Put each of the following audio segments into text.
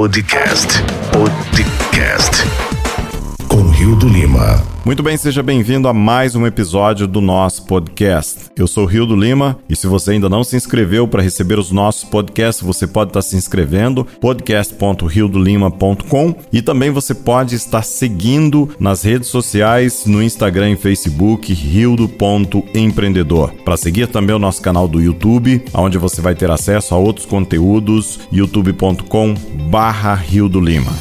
Podcast. Podcast. Com Rio do Lima. Muito bem, seja bem-vindo a mais um episódio do nosso podcast. Eu sou Rio do Lima e se você ainda não se inscreveu para receber os nossos podcasts, você pode estar se inscrevendo podcast.riodolima.com e também você pode estar seguindo nas redes sociais, no Instagram e Facebook rildo.empreendedor. Para seguir também o nosso canal do YouTube, onde você vai ter acesso a outros conteúdos youtube.com/rio do Lima.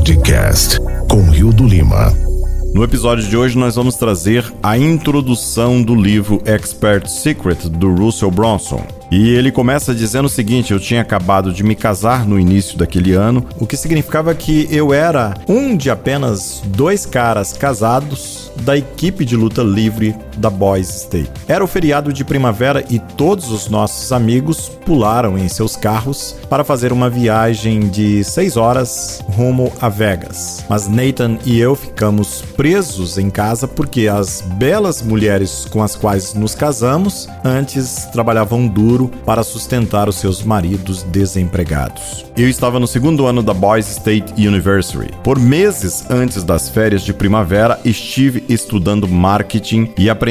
Podcast com Rio do Lima. No episódio de hoje nós vamos trazer a introdução do livro Expert Secret do Russell Bronson. E ele começa dizendo o seguinte: eu tinha acabado de me casar no início daquele ano, o que significava que eu era um de apenas dois caras casados da equipe de luta livre da Boys State. Era o feriado de primavera e todos os nossos amigos pularam em seus carros para fazer uma viagem de seis horas rumo a Vegas. Mas Nathan e eu ficamos presos em casa porque as belas mulheres com as quais nos casamos antes trabalhavam duro para sustentar os seus maridos desempregados. Eu estava no segundo ano da Boys State University. Por meses antes das férias de primavera, estive estudando marketing e aprendendo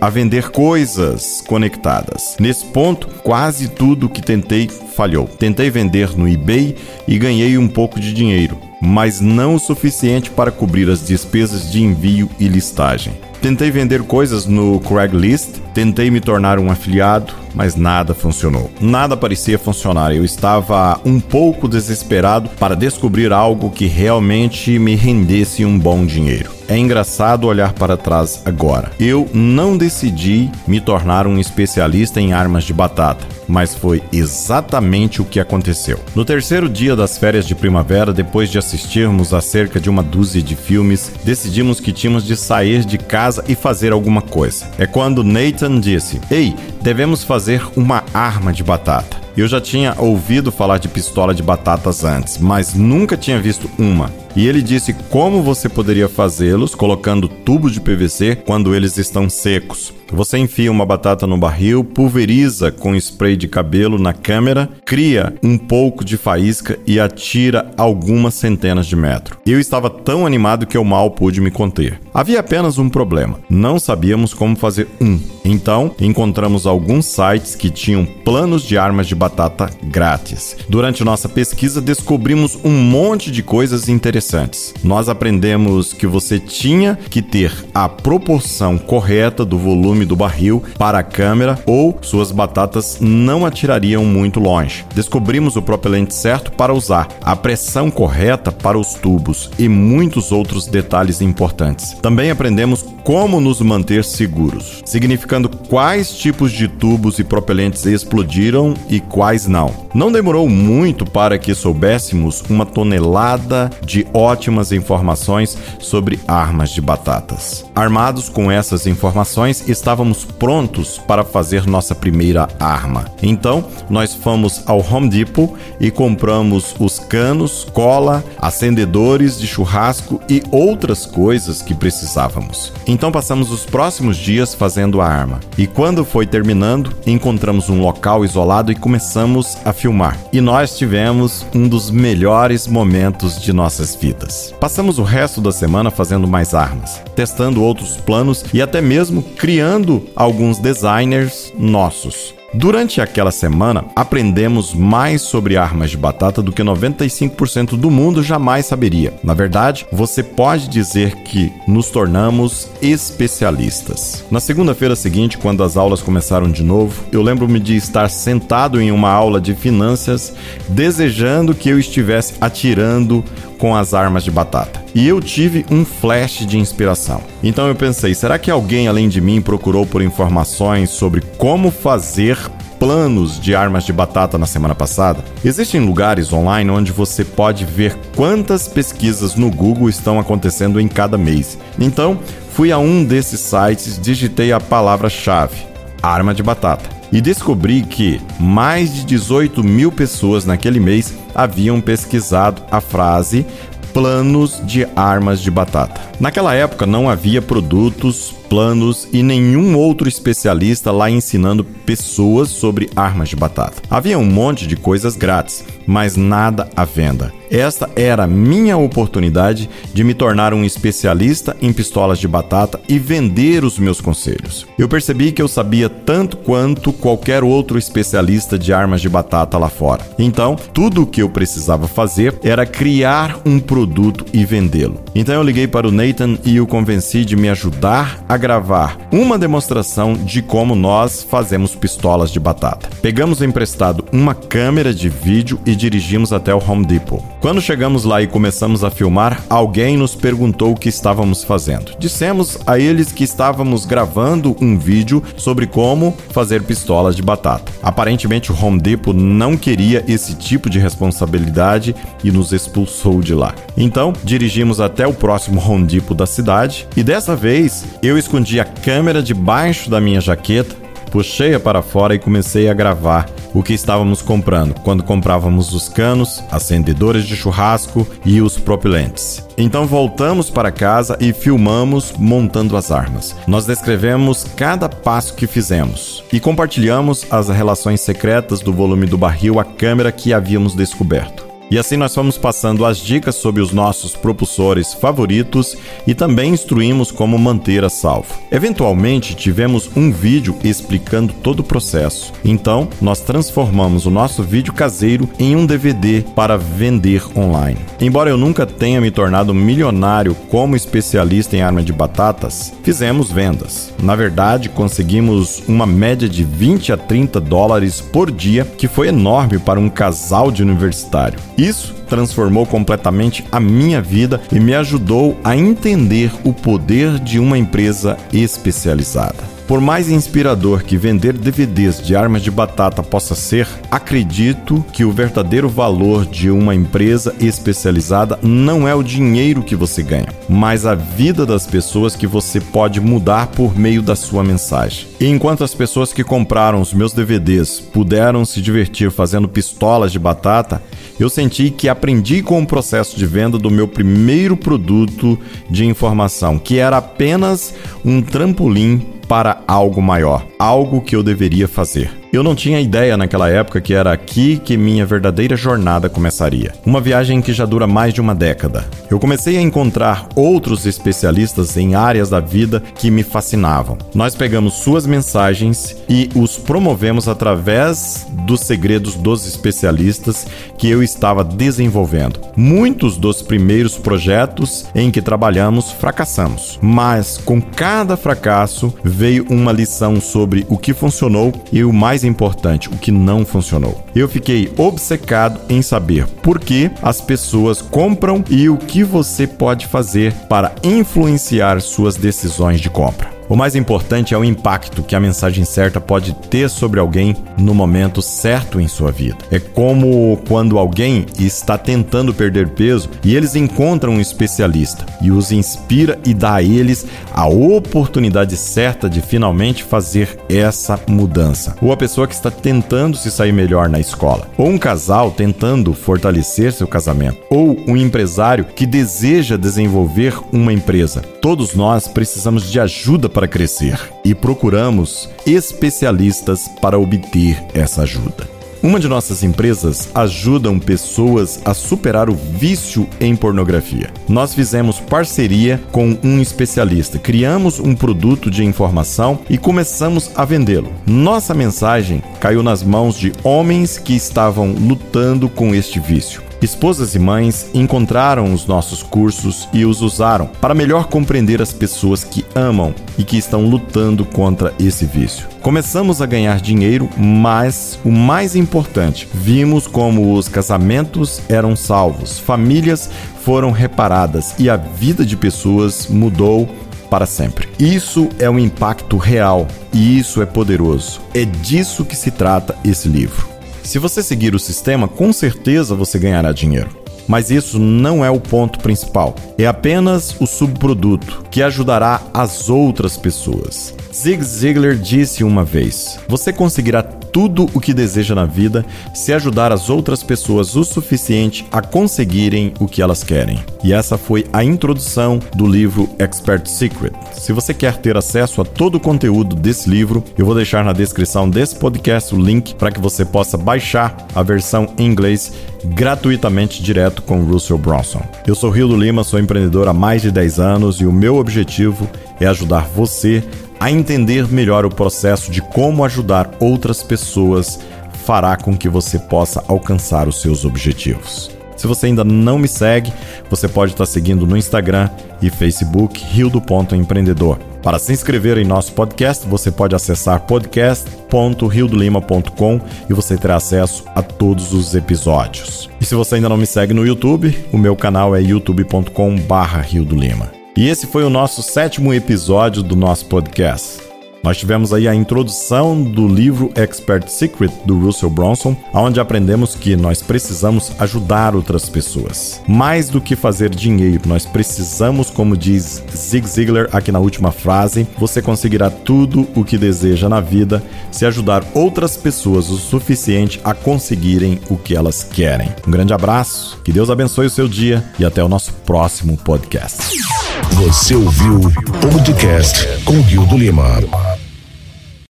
a vender coisas conectadas. Nesse ponto, quase tudo que tentei falhou. Tentei vender no eBay e ganhei um pouco de dinheiro, mas não o suficiente para cobrir as despesas de envio e listagem. Tentei vender coisas no Craigslist, tentei me tornar um afiliado, mas nada funcionou. Nada parecia funcionar. Eu estava um pouco desesperado para descobrir algo que realmente me rendesse um bom dinheiro. É engraçado olhar para trás agora. Eu não decidi me tornar um especialista em armas de batata, mas foi exatamente o que aconteceu. No terceiro dia das férias de primavera, depois de assistirmos a cerca de uma dúzia de filmes, decidimos que tínhamos de sair de casa e fazer alguma coisa. É quando Nathan disse: Ei, devemos fazer uma arma de batata. Eu já tinha ouvido falar de pistola de batatas antes, mas nunca tinha visto uma. E ele disse como você poderia fazê-los colocando tubos de PVC quando eles estão secos. Você enfia uma batata no barril, pulveriza com spray de cabelo na câmera, cria um pouco de faísca e atira algumas centenas de metros. Eu estava tão animado que eu mal pude me conter. Havia apenas um problema: não sabíamos como fazer um. Então, encontramos alguns sites que tinham planos de armas de batata grátis. Durante nossa pesquisa, descobrimos um monte de coisas interessantes. Nós aprendemos que você tinha que ter a proporção correta do volume do barril para a câmera ou suas batatas não atirariam muito longe. Descobrimos o propelente certo para usar, a pressão correta para os tubos e muitos outros detalhes importantes. Também aprendemos como nos manter seguros, significando quais tipos de tubos e propelentes explodiram e quais não. Não demorou muito para que soubéssemos uma tonelada de ótimas informações sobre armas de batatas. Armados com essas informações, estávamos prontos para fazer nossa primeira arma. Então, nós fomos ao Home Depot e compramos os canos, cola, acendedores de churrasco e outras coisas que precisávamos. Então, passamos os próximos dias fazendo a arma. E quando foi terminando, encontramos um local isolado e começamos a filmar. E nós tivemos um dos melhores momentos de nossas vidas. Passamos o resto da semana fazendo mais armas, testando outros planos e até mesmo criando alguns designers nossos. Durante aquela semana, aprendemos mais sobre armas de batata do que 95% do mundo jamais saberia. Na verdade, você pode dizer que nos tornamos especialistas. Na segunda-feira seguinte, quando as aulas começaram de novo, eu lembro-me de estar sentado em uma aula de finanças, desejando que eu estivesse atirando com as armas de batata. E eu tive um flash de inspiração. Então eu pensei, será que alguém além de mim procurou por informações sobre como fazer planos de armas de batata na semana passada? Existem lugares online onde você pode ver quantas pesquisas no Google estão acontecendo em cada mês. Então, fui a um desses sites, digitei a palavra-chave: arma de batata e descobri que mais de 18 mil pessoas naquele mês haviam pesquisado a frase planos de armas de batata. Naquela época não havia produtos planos e nenhum outro especialista lá ensinando pessoas sobre armas de batata. Havia um monte de coisas grátis, mas nada à venda. Esta era minha oportunidade de me tornar um especialista em pistolas de batata e vender os meus conselhos. Eu percebi que eu sabia tanto quanto qualquer outro especialista de armas de batata lá fora. Então, tudo o que eu precisava fazer era criar um produto e vendê-lo. Então eu liguei para o Nathan e o convenci de me ajudar a gravar uma demonstração de como nós fazemos pistolas de batata. Pegamos emprestado uma câmera de vídeo e dirigimos até o Home Depot. Quando chegamos lá e começamos a filmar, alguém nos perguntou o que estávamos fazendo. Dissemos a eles que estávamos gravando um vídeo sobre como fazer pistolas de batata. Aparentemente, o Home Depot não queria esse tipo de responsabilidade e nos expulsou de lá. Então, dirigimos até o próximo Home Depot da cidade e dessa vez eu escondi a câmera debaixo da minha jaqueta puxei-a para fora e comecei a gravar o que estávamos comprando, quando comprávamos os canos, acendedores de churrasco e os propelentes. Então voltamos para casa e filmamos montando as armas. Nós descrevemos cada passo que fizemos e compartilhamos as relações secretas do volume do barril à câmera que havíamos descoberto. E assim nós fomos passando as dicas sobre os nossos propulsores favoritos e também instruímos como manter a salvo. Eventualmente tivemos um vídeo explicando todo o processo. Então, nós transformamos o nosso vídeo caseiro em um DVD para vender online. Embora eu nunca tenha me tornado milionário como especialista em arma de batatas, fizemos vendas. Na verdade, conseguimos uma média de 20 a 30 dólares por dia, que foi enorme para um casal de universitário. Isso transformou completamente a minha vida e me ajudou a entender o poder de uma empresa especializada. Por mais inspirador que vender DVDs de armas de batata possa ser, acredito que o verdadeiro valor de uma empresa especializada não é o dinheiro que você ganha, mas a vida das pessoas que você pode mudar por meio da sua mensagem. E enquanto as pessoas que compraram os meus DVDs puderam se divertir fazendo pistolas de batata, eu senti que aprendi com o processo de venda do meu primeiro produto de informação, que era apenas um trampolim para algo maior, algo que eu deveria fazer. Eu não tinha ideia naquela época que era aqui que minha verdadeira jornada começaria. Uma viagem que já dura mais de uma década. Eu comecei a encontrar outros especialistas em áreas da vida que me fascinavam. Nós pegamos suas mensagens e os promovemos através dos segredos dos especialistas que eu estava desenvolvendo. Muitos dos primeiros projetos em que trabalhamos fracassamos, mas com cada fracasso veio uma lição sobre o que funcionou e o mais mais importante, o que não funcionou. Eu fiquei obcecado em saber por que as pessoas compram e o que você pode fazer para influenciar suas decisões de compra. O mais importante é o impacto que a mensagem certa pode ter sobre alguém no momento certo em sua vida. É como quando alguém está tentando perder peso e eles encontram um especialista e os inspira e dá a eles a oportunidade certa de finalmente fazer essa mudança. Ou a pessoa que está tentando se sair melhor na escola, ou um casal tentando fortalecer seu casamento, ou um empresário que deseja desenvolver uma empresa. Todos nós precisamos de ajuda para crescer e procuramos especialistas para obter essa ajuda. Uma de nossas empresas ajudam pessoas a superar o vício em pornografia. Nós fizemos parceria com um especialista, criamos um produto de informação e começamos a vendê-lo. Nossa mensagem caiu nas mãos de homens que estavam lutando com este vício. Esposas e mães encontraram os nossos cursos e os usaram para melhor compreender as pessoas que amam e que estão lutando contra esse vício. Começamos a ganhar dinheiro, mas o mais importante, vimos como os casamentos eram salvos, famílias foram reparadas e a vida de pessoas mudou para sempre. Isso é um impacto real e isso é poderoso. É disso que se trata esse livro. Se você seguir o sistema, com certeza você ganhará dinheiro. Mas isso não é o ponto principal. É apenas o subproduto que ajudará as outras pessoas. Zig Ziglar disse uma vez: Você conseguirá tudo o que deseja na vida se ajudar as outras pessoas o suficiente a conseguirem o que elas querem. E essa foi a introdução do livro Expert Secret. Se você quer ter acesso a todo o conteúdo desse livro, eu vou deixar na descrição desse podcast o link para que você possa baixar a versão em inglês gratuitamente direto com Russell Bronson. Eu sou Rio do Lima, sou empreendedor há mais de 10 anos e o meu objetivo é ajudar você a entender melhor o processo de como ajudar outras pessoas fará com que você possa alcançar os seus objetivos. Se você ainda não me segue, você pode estar seguindo no Instagram e Facebook rio.empreendedor. Para se inscrever em nosso podcast, você pode acessar podcast.riodolima.com e você terá acesso a todos os episódios. E se você ainda não me segue no YouTube, o meu canal é youtube.com/rio do Lima. E esse foi o nosso sétimo episódio do nosso podcast. Nós tivemos aí a introdução do livro Expert Secret do Russell Bronson, onde aprendemos que nós precisamos ajudar outras pessoas. Mais do que fazer dinheiro, nós precisamos, como diz Zig Ziglar aqui na última frase, você conseguirá tudo o que deseja na vida se ajudar outras pessoas o suficiente a conseguirem o que elas querem. Um grande abraço, que Deus abençoe o seu dia e até o nosso próximo podcast. Você ouviu o podcast com Rio do Lima.